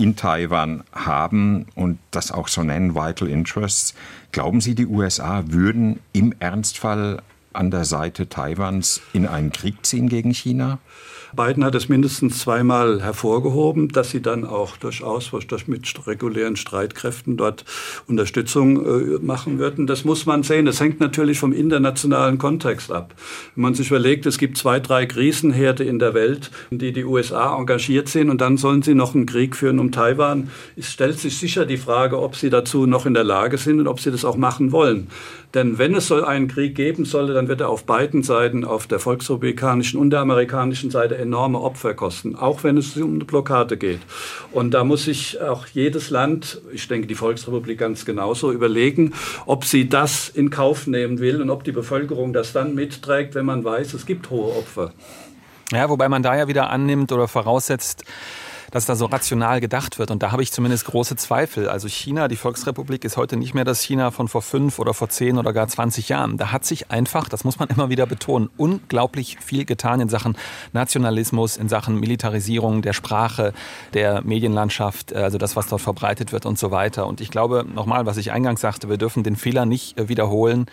in Taiwan haben und das auch so nennen, Vital Interests. Glauben Sie, die USA würden im Ernstfall an der Seite Taiwans in einen Krieg ziehen gegen China? Biden hat es mindestens zweimal hervorgehoben, dass sie dann auch durchaus durch mit regulären Streitkräften dort Unterstützung äh, machen würden. Das muss man sehen. Das hängt natürlich vom internationalen Kontext ab. Wenn man sich überlegt, es gibt zwei, drei Krisenherde in der Welt, in die die USA engagiert sind und dann sollen sie noch einen Krieg führen um Taiwan, es stellt sich sicher die Frage, ob sie dazu noch in der Lage sind und ob sie das auch machen wollen. Denn wenn es soll einen Krieg geben solle, dann wird er auf beiden Seiten, auf der volksrepublikanischen und der amerikanischen Seite, enorme Opfer kosten, auch wenn es um eine Blockade geht. Und da muss sich auch jedes Land, ich denke die Volksrepublik ganz genauso, überlegen, ob sie das in Kauf nehmen will und ob die Bevölkerung das dann mitträgt, wenn man weiß, es gibt hohe Opfer. Ja, wobei man da ja wieder annimmt oder voraussetzt, dass da so rational gedacht wird. Und da habe ich zumindest große Zweifel. Also China, die Volksrepublik, ist heute nicht mehr das China von vor fünf oder vor zehn oder gar 20 Jahren. Da hat sich einfach, das muss man immer wieder betonen, unglaublich viel getan in Sachen Nationalismus, in Sachen Militarisierung der Sprache, der Medienlandschaft, also das, was dort verbreitet wird und so weiter. Und ich glaube, nochmal, was ich eingangs sagte, wir dürfen den Fehler nicht äh, wiederholen,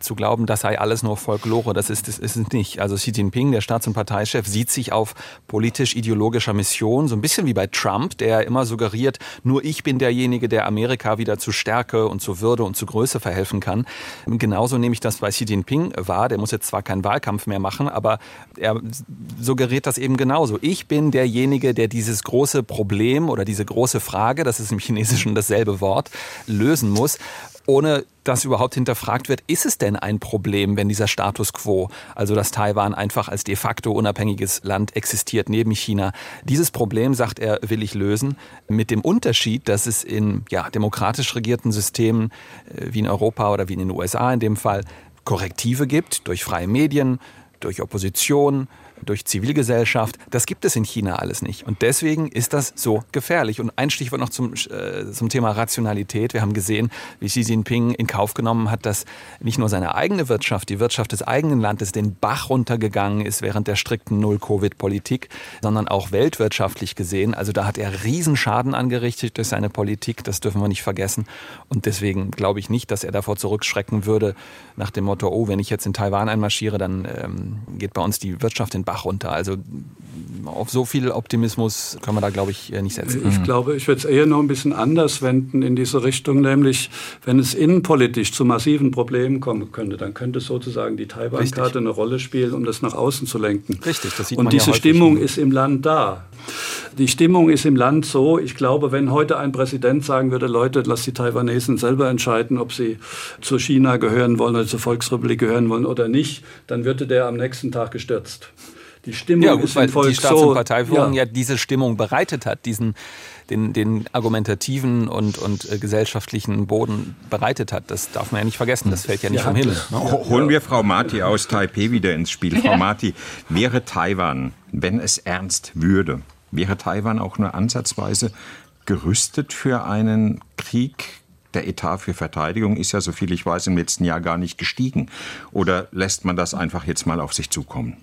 zu glauben, das sei alles nur Folklore. Das ist, das ist es nicht. Also Xi Jinping, der Staats- und Parteichef, sieht sich auf politisch-ideologischer Mission, so ein bisschen bisschen wie bei Trump, der immer suggeriert, nur ich bin derjenige, der Amerika wieder zu Stärke und zu Würde und zu Größe verhelfen kann. Genauso nehme ich das bei Xi Jinping wahr. Der muss jetzt zwar keinen Wahlkampf mehr machen, aber er suggeriert das eben genauso. Ich bin derjenige, der dieses große Problem oder diese große Frage, das ist im Chinesischen dasselbe Wort, lösen muss ohne dass überhaupt hinterfragt wird, ist es denn ein Problem, wenn dieser Status quo, also dass Taiwan einfach als de facto unabhängiges Land existiert neben China, dieses Problem, sagt er, will ich lösen, mit dem Unterschied, dass es in ja, demokratisch regierten Systemen äh, wie in Europa oder wie in den USA in dem Fall Korrektive gibt, durch freie Medien, durch Opposition, durch Zivilgesellschaft. Das gibt es in China alles nicht. Und deswegen ist das so gefährlich. Und ein Stichwort noch zum, äh, zum Thema Rationalität. Wir haben gesehen, wie Xi Jinping in Kauf genommen hat, dass nicht nur seine eigene Wirtschaft, die Wirtschaft des eigenen Landes den Bach runtergegangen ist während der strikten Null-Covid-Politik, sondern auch weltwirtschaftlich gesehen. Also da hat er Riesenschaden angerichtet durch seine Politik. Das dürfen wir nicht vergessen. Und deswegen glaube ich nicht, dass er davor zurückschrecken würde nach dem Motto, oh, wenn ich jetzt in Taiwan einmarschiere, dann ähm, geht bei uns die Wirtschaft in Bach runter. Also auf so viel Optimismus können wir da, glaube ich, äh, nicht setzen. Ich glaube, ich würde es eher noch ein bisschen anders wenden in diese Richtung, nämlich wenn es innenpolitisch zu massiven Problemen kommen könnte, dann könnte sozusagen die Taiwan-Karte eine Rolle spielen, um das nach außen zu lenken. Richtig, das sieht Und man diese ja Stimmung ist im Land da. Die Stimmung ist im Land so, ich glaube, wenn heute ein Präsident sagen würde, Leute, lasst die Taiwanesen selber entscheiden, ob sie zu China gehören wollen oder zur Volksrepublik gehören wollen oder nicht, dann würde der am nächsten Tag gestürzt. Die Stimmung ja, gut, ist weil im Volk die Staats- so, und Parteiführung ja. ja. diese Stimmung bereitet hat, diesen den, den argumentativen und, und äh, gesellschaftlichen Boden bereitet hat. Das darf man ja nicht vergessen. Das fällt ja nicht Ja, vom Himmel. Holen wir Frau Marti aus Taipei wieder ins Spiel. Frau Marti, wäre Taiwan, wenn es ernst würde, wäre Taiwan auch nur ansatzweise gerüstet für einen Krieg? Der Etat für Verteidigung ist ja, soviel ich weiß, im letzten Jahr gar nicht gestiegen. Oder lässt man das einfach jetzt mal auf sich zukommen?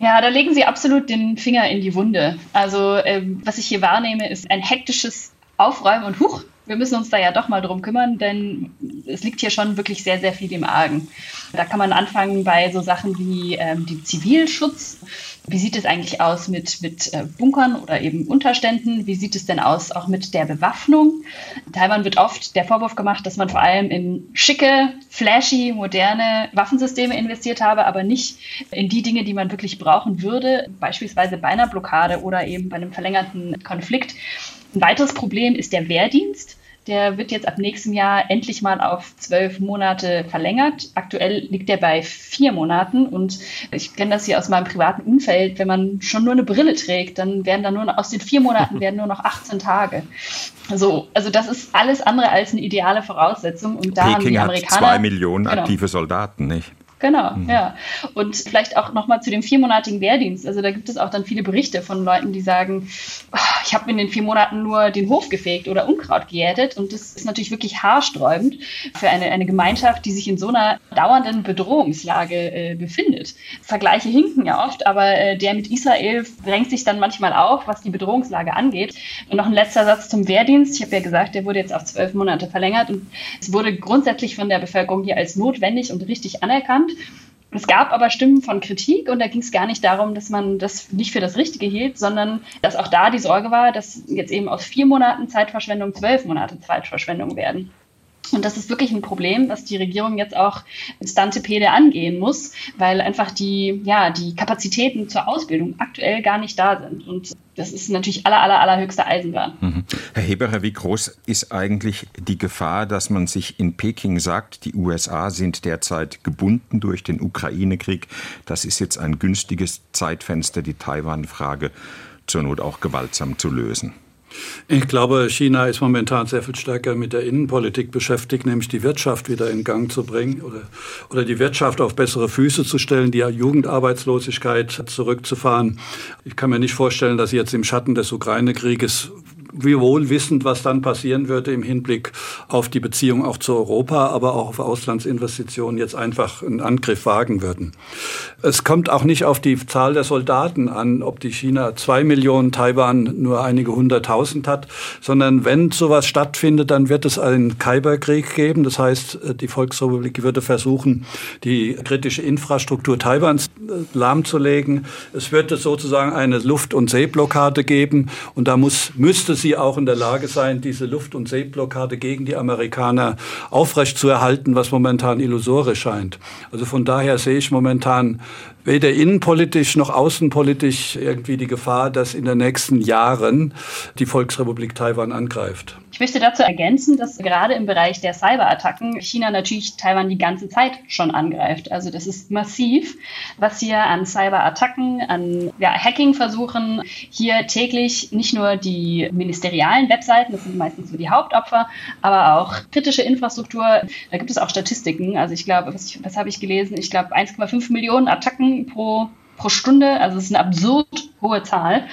Ja, da legen Sie absolut den Finger in die Wunde. Also ähm, was ich hier wahrnehme, ist ein hektisches Aufräumen und Huch, wir müssen uns da ja doch mal drum kümmern, denn es liegt hier schon wirklich sehr, sehr viel im Argen. Da kann man anfangen bei so Sachen wie ähm, dem Zivilschutz. Wie sieht es eigentlich aus mit, mit äh, Bunkern oder eben Unterständen? Wie sieht es denn aus auch mit der Bewaffnung? In Taiwan wird oft der Vorwurf gemacht, dass man vor allem in schicke, flashy, moderne Waffensysteme investiert habe, aber nicht in die Dinge, die man wirklich brauchen würde, beispielsweise bei einer Blockade oder eben bei einem verlängerten Konflikt. Ein weiteres Problem ist der Wehrdienst. Der wird jetzt ab nächstem Jahr endlich mal auf zwölf Monate verlängert. Aktuell liegt der bei vier Monaten und ich kenne das hier aus meinem privaten Umfeld. Wenn man schon nur eine Brille trägt, dann werden dann nur aus den vier Monaten werden nur noch 18 Tage. So, also das ist alles andere als eine ideale Voraussetzung und da haben Peking die hat Amerikaner zwei Millionen Genau. aktive Soldaten, nicht? Genau, ja. Und vielleicht auch nochmal zu dem viermonatigen Wehrdienst. Also da gibt es auch dann viele Berichte von Leuten, die sagen, "Ah, ich habe in den vier Monaten nur den Hof gefegt oder Unkraut geerntet und das ist natürlich wirklich haarsträubend für eine, eine Gemeinschaft, die sich in so einer dauernden Bedrohungslage äh, befindet. Vergleiche hinken ja oft, aber äh, der mit Israel drängt sich dann manchmal auf, was die Bedrohungslage angeht. Und noch ein letzter Satz zum Wehrdienst. Ich habe ja gesagt, der wurde jetzt auf zwölf Monate verlängert und es wurde grundsätzlich von der Bevölkerung hier als notwendig und richtig anerkannt. Es gab aber Stimmen von Kritik und da ging es gar nicht darum, dass man das nicht für das Richtige hielt, sondern dass auch da die Sorge war, dass jetzt eben aus vier Monaten Zeitverschwendung zwölf Monate Zeitverschwendung werden. Und das ist wirklich ein Problem, was die Regierung jetzt auch instante Pede angehen muss, weil einfach die, ja, die Kapazitäten zur Ausbildung aktuell gar nicht da sind. Und das ist natürlich aller, aller, allerhöchste Eisenbahn. Mhm. Herr Heberer, wie groß ist eigentlich die Gefahr, dass man sich in Peking sagt, die USA sind derzeit gebunden durch den Ukraine-Krieg? Das ist jetzt ein günstiges Zeitfenster, die Taiwan-Frage zur Not auch gewaltsam zu lösen. Ich glaube, China ist momentan sehr viel stärker mit der Innenpolitik beschäftigt, nämlich die Wirtschaft wieder in Gang zu bringen oder, oder die Wirtschaft auf bessere Füße zu stellen, die Jugendarbeitslosigkeit zurückzufahren. Ich kann mir nicht vorstellen, dass sie jetzt im Schatten des Ukraine-Krieges wie wohl wissend, was dann passieren würde im Hinblick auf die Beziehung auch zu Europa, aber auch auf Auslandsinvestitionen jetzt einfach einen Angriff wagen würden. Es kommt auch nicht auf die Zahl der Soldaten an, ob die China zwei Millionen, Taiwan nur einige hunderttausend hat, sondern wenn sowas stattfindet, dann wird es einen Khyberkrieg geben. Das heißt, die Volksrepublik würde versuchen, die kritische Infrastruktur Taiwans äh, lahmzulegen. Es wird sozusagen eine Luft- und Seeblockade geben und da muss, müsste sie auch in der Lage sein, diese Luft- und Seeblockade gegen die Amerikaner aufrechtzuerhalten, was momentan illusorisch scheint. Also von daher sehe ich momentan weder innenpolitisch noch außenpolitisch irgendwie die Gefahr, dass in den nächsten Jahren die Volksrepublik Taiwan angreift. Ich möchte dazu ergänzen, dass gerade im Bereich der Cyberattacken China natürlich Taiwan die ganze Zeit schon angreift. Also das ist massiv, was hier an Cyberattacken, an ja, Hacking-Versuchen hier täglich nicht nur die ministerialen Webseiten, das sind meistens so die Hauptopfer, aber auch kritische Infrastruktur. Da gibt es auch Statistiken. Also ich glaube, was, was habe ich gelesen? Ich glaube 1,5 Millionen Attacken pro pro Stunde. Also es ist eine absurd hohe Zahl.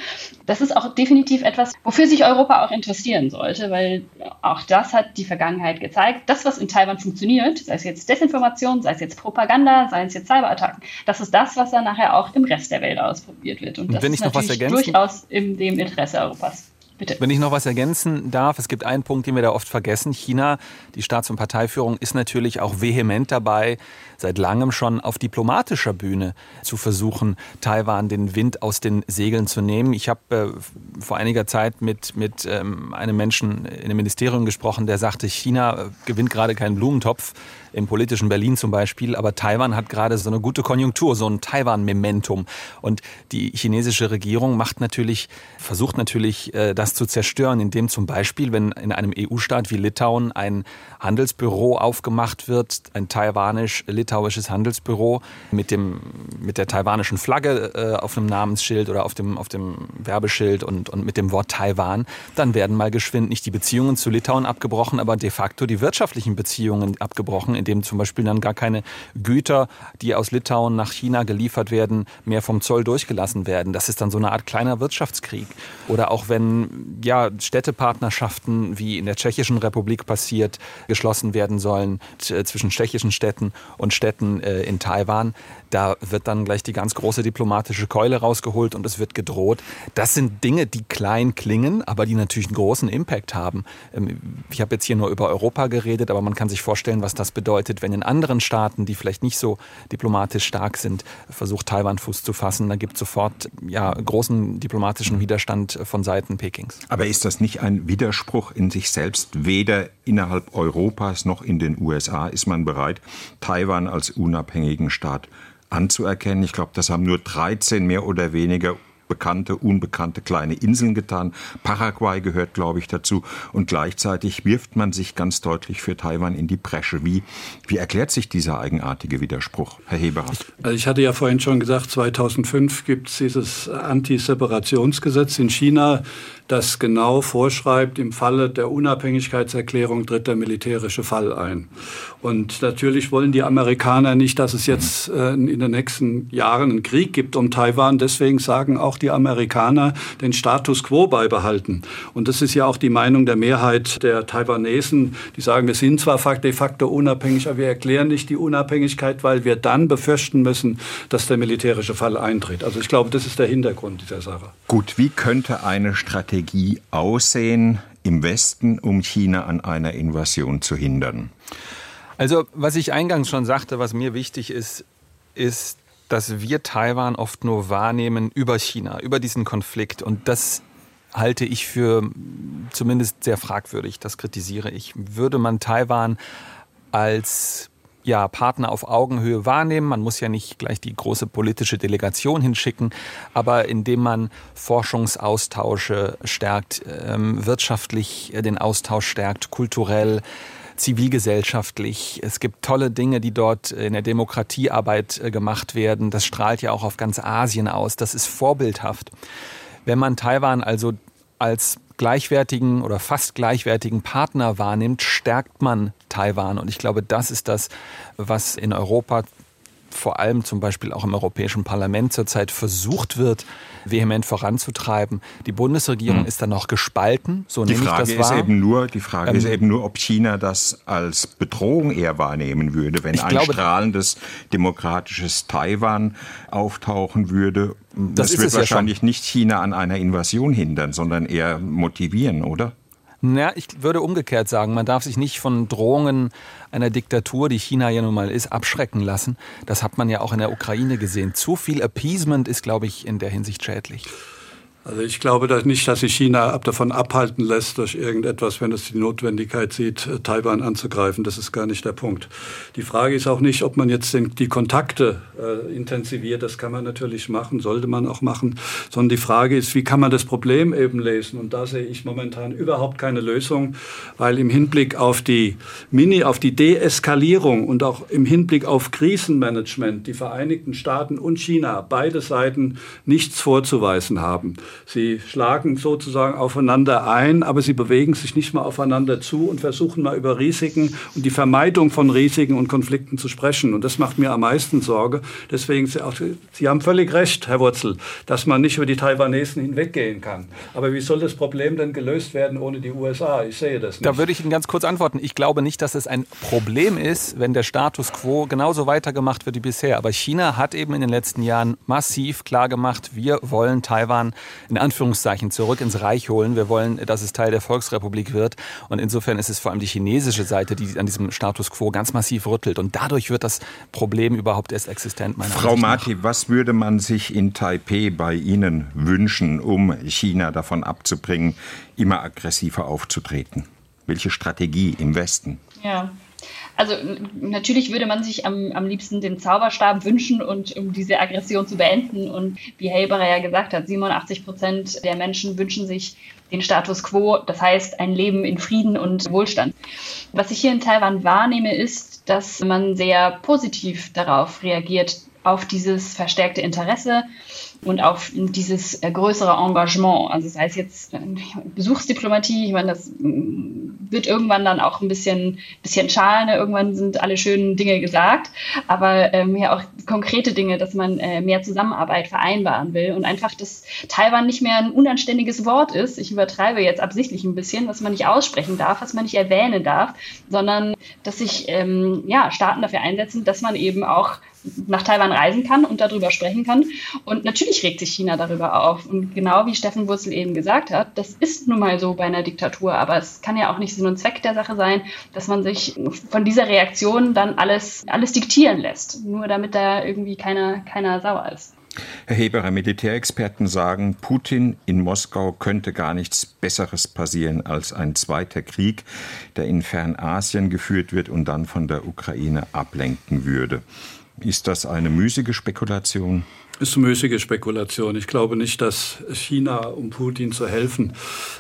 Das ist auch definitiv etwas, wofür sich Europa auch interessieren sollte, weil auch das hat die Vergangenheit gezeigt. Das, was in Taiwan funktioniert, sei es jetzt Desinformation, sei es jetzt Propaganda, sei es jetzt Cyberattacken, das ist das, was dann nachher auch im Rest der Welt ausprobiert wird. Und das ist natürlich durchaus in dem Interesse Europas. Bitte. Wenn ich noch was ergänzen darf, es gibt einen Punkt, den wir da oft vergessen. China, die Staats- und Parteiführung, ist natürlich auch vehement dabei, seit langem schon auf diplomatischer Bühne zu versuchen, Taiwan den Wind aus den Segeln zu nehmen. Ich habe äh, vor einiger Zeit mit, mit ähm, einem Menschen in einem Ministerium gesprochen, der sagte, China äh, gewinnt gerade keinen Blumentopf im politischen Berlin zum Beispiel, aber Taiwan hat gerade so eine gute Konjunktur, so ein Taiwan-Momentum. Und die chinesische Regierung macht natürlich, versucht natürlich, äh, das zu zerstören, indem zum Beispiel, wenn in einem EU-Staat wie Litauen ein Handelsbüro aufgemacht wird, ein taiwanisch-litauisches Handelsbüro mit dem mit der taiwanischen Flagge äh, auf dem Namensschild oder auf dem auf dem Werbeschild und und mit dem Wort Taiwan, dann werden mal geschwind nicht die Beziehungen zu Litauen abgebrochen, aber de facto die wirtschaftlichen Beziehungen abgebrochen, dem zum Beispiel dann gar keine Güter, die aus Litauen nach China geliefert werden, mehr vom Zoll durchgelassen werden. Das ist dann so eine Art kleiner Wirtschaftskrieg. Oder auch wenn ja, Städtepartnerschaften, wie in der Tschechischen Republik passiert, geschlossen werden sollen zwischen tschechischen Städten und Städten äh, in Taiwan, da wird dann gleich die ganz große diplomatische Keule rausgeholt und es wird gedroht. Das sind Dinge, die klein klingen, aber die natürlich einen großen Impact haben. Ähm, ich habe jetzt hier nur über Europa geredet, aber man kann sich vorstellen, was das bedeutet bedeutet, wenn in anderen Staaten, die vielleicht nicht so diplomatisch stark sind, versucht Taiwan Fuß zu fassen, dann gibt es sofort ja, großen diplomatischen Widerstand von Seiten Pekings. Aber ist das nicht ein Widerspruch in sich selbst? Weder innerhalb Europas noch in den USA ist man bereit, Taiwan als unabhängigen Staat anzuerkennen. Ich glaube, das haben nur 13 mehr oder weniger bekannte, unbekannte kleine Inseln getan. Paraguay gehört, glaube ich, dazu. Und gleichzeitig wirft man sich ganz deutlich für Taiwan in die Bresche. Wie, wie erklärt sich dieser eigenartige Widerspruch, Herr Heberer? Also ich hatte ja vorhin schon gesagt, 2005 gibt es dieses Antiseparationsgesetz in China das genau vorschreibt, im Falle der Unabhängigkeitserklärung tritt der militärische Fall ein. Und natürlich wollen die Amerikaner nicht, dass es jetzt äh, in den nächsten Jahren einen Krieg gibt um Taiwan. Deswegen sagen auch die Amerikaner den Status quo beibehalten. Und das ist ja auch die Meinung der Mehrheit der Taiwanesen, die sagen, wir sind zwar de facto unabhängig, aber wir erklären nicht die Unabhängigkeit, weil wir dann befürchten müssen, dass der militärische Fall eintritt. Also ich glaube, das ist der Hintergrund dieser Sache. Gut, wie könnte eine Strategie aussehen im Westen, um China an einer Invasion zu hindern? Also, was ich eingangs schon sagte, was mir wichtig ist, ist, dass wir Taiwan oft nur wahrnehmen über China, über diesen Konflikt. Und das halte ich für zumindest sehr fragwürdig. Das kritisiere ich. Würde man Taiwan als ja, Partner auf Augenhöhe wahrnehmen. Man muss ja nicht gleich die große politische Delegation hinschicken, aber indem man Forschungsaustausche stärkt, ähm, wirtschaftlich den Austausch stärkt, kulturell, zivilgesellschaftlich. Es gibt tolle Dinge, die dort in der Demokratiearbeit äh, gemacht werden. Das strahlt ja auch auf ganz Asien aus. Das ist vorbildhaft. Wenn man Taiwan also als gleichwertigen oder fast gleichwertigen Partner wahrnimmt, stärkt man Taiwan. Und ich glaube, das ist das, was in Europa vor allem zum Beispiel auch im Europäischen Parlament zurzeit versucht wird, vehement voranzutreiben. Die Bundesregierung hm. ist dann noch gespalten, so die nehme Frage ich das wahr. Ist eben nur, die Frage ähm, ist eben nur, ob China das als Bedrohung eher wahrnehmen würde, wenn ein glaube, strahlendes demokratisches Taiwan auftauchen würde. Das, das wird wahrscheinlich ja nicht China an einer Invasion hindern, sondern eher motivieren, oder? Na, ich würde umgekehrt sagen, man darf sich nicht von Drohungen einer Diktatur, die China ja nun mal ist, abschrecken lassen. Das hat man ja auch in der Ukraine gesehen. Zu viel Appeasement ist, glaube ich, in der Hinsicht schädlich. Also ich glaube nicht, dass sich China davon abhalten lässt, durch irgendetwas, wenn es die Notwendigkeit sieht, äh, Taiwan anzugreifen. Das ist gar nicht der Punkt. Die Frage ist auch nicht, ob man jetzt die Kontakte äh, intensiviert. Das kann man natürlich machen, sollte man auch machen. Sondern die Frage ist, wie kann man das Problem eben lesen? Und da sehe ich momentan überhaupt keine Lösung, weil im Hinblick auf die Mini, auf die Deeskalierung und auch im Hinblick auf Krisenmanagement die Vereinigten Staaten und China beide Seiten nichts vorzuweisen haben. Sie schlagen sozusagen aufeinander ein, aber sie bewegen sich nicht mal aufeinander zu und versuchen mal über Risiken und die Vermeidung von Risiken und Konflikten zu sprechen. Und das macht mir am meisten Sorge. Deswegen, Sie haben völlig recht, Herr Wurzel, dass man nicht über die Taiwanesen hinweggehen kann. Aber wie soll das Problem denn gelöst werden ohne die USA? Ich sehe das nicht. Da würde ich Ihnen ganz kurz antworten. Ich glaube nicht, dass es ein Problem ist, wenn der Status quo genauso weitergemacht wird wie bisher. Aber China hat eben in den letzten Jahren massiv klargemacht, wir wollen Taiwan in Anführungszeichen zurück ins Reich holen. Wir wollen, dass es Teil der Volksrepublik wird. Und insofern ist es vor allem die chinesische Seite, die an diesem Status quo ganz massiv rüttelt. Und dadurch wird das Problem überhaupt erst existent. Meiner Frau Marti, was würde man sich in Taipei bei Ihnen wünschen, um China davon abzubringen, immer aggressiver aufzutreten? Welche Strategie im Westen? Ja, also natürlich würde man sich am, am liebsten den Zauberstab wünschen und um diese Aggression zu beenden. Und wie Helberer ja gesagt hat, 87 Prozent der Menschen wünschen sich den Status quo, das heißt ein Leben in Frieden und Wohlstand. Was ich hier in Taiwan wahrnehme, ist, dass man sehr positiv darauf reagiert, auf dieses verstärkte Interesse und auf dieses äh, größere Engagement. Also sei es jetzt äh, Besuchsdiplomatie, ich meine, das mm, wird irgendwann dann auch ein bisschen, bisschen schalen, irgendwann sind alle schönen Dinge gesagt, aber ähm, ja auch konkrete Dinge, dass man äh, mehr Zusammenarbeit vereinbaren will und einfach, dass Taiwan nicht mehr ein unanständiges Wort ist. Ich übertreibe jetzt absichtlich ein bisschen, was man nicht aussprechen darf, was man nicht erwähnen darf, sondern dass sich ähm, ja, Staaten dafür einsetzen, dass man eben auch nach Taiwan reisen kann und darüber sprechen kann. Und natürlich regt sich China darüber auf. Und genau wie Steffen Wurzel eben gesagt hat, das ist nun mal so bei einer Diktatur. Aber es kann ja auch nicht Sinn und Zweck der Sache sein, dass man sich von dieser Reaktion dann alles, alles diktieren lässt. Nur damit da irgendwie keiner, keiner sauer ist. Herr Heberer, Militärexperten sagen, Putin in Moskau könnte gar nichts Besseres passieren als ein zweiter Krieg, der in Fernasien geführt wird und dann von der Ukraine ablenken würde. Ist das eine müßige Spekulation? Ist müßige Spekulation. Ich glaube nicht, dass China, um Putin zu helfen,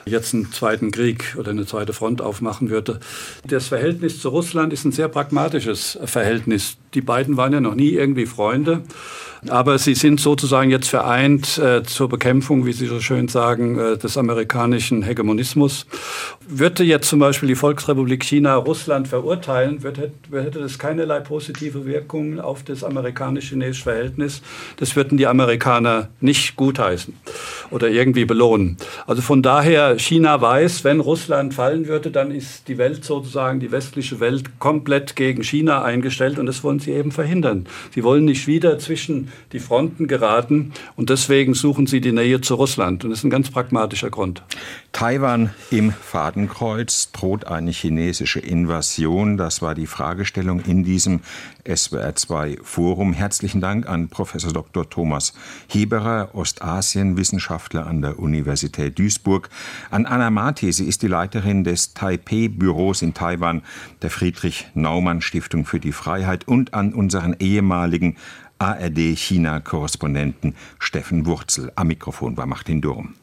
jetzt einen zweiten Krieg oder eine zweite Front aufmachen würde. Das Verhältnis zu Russland ist ein sehr pragmatisches Verhältnis. Die beiden waren ja noch nie irgendwie Freunde. Aber sie sind sozusagen jetzt vereint äh, zur Bekämpfung, wie Sie so schön sagen, äh, des amerikanischen Hegemonismus. Würde jetzt zum Beispiel die Volksrepublik China Russland verurteilen, würde, hätte das keinerlei positive Wirkungen auf das amerikanisch-chinesische Verhältnis. Das würden die Amerikaner nicht gutheißen oder irgendwie belohnen. Also von daher, China weiß, wenn Russland fallen würde, dann ist die Welt sozusagen, die westliche Welt komplett gegen China eingestellt und das wollen sie eben verhindern. Sie wollen nicht wieder zwischen die Fronten geraten und deswegen suchen sie die Nähe zu Russland und das ist ein ganz pragmatischer Grund. Taiwan im Fadenkreuz droht eine chinesische Invasion. Das war die Fragestellung in diesem SWR2 Forum. Herzlichen Dank an Professor Dr. Thomas Heberer, Ostasienwissenschaftler an der Universität Duisburg, an Anna Marti, sie ist die Leiterin des Taipei-Büros in Taiwan der Friedrich-Naumann-Stiftung für die Freiheit und an unseren ehemaligen ARD-China-Korrespondenten Steffen Wurzel. Am Mikrofon war Martin Durm.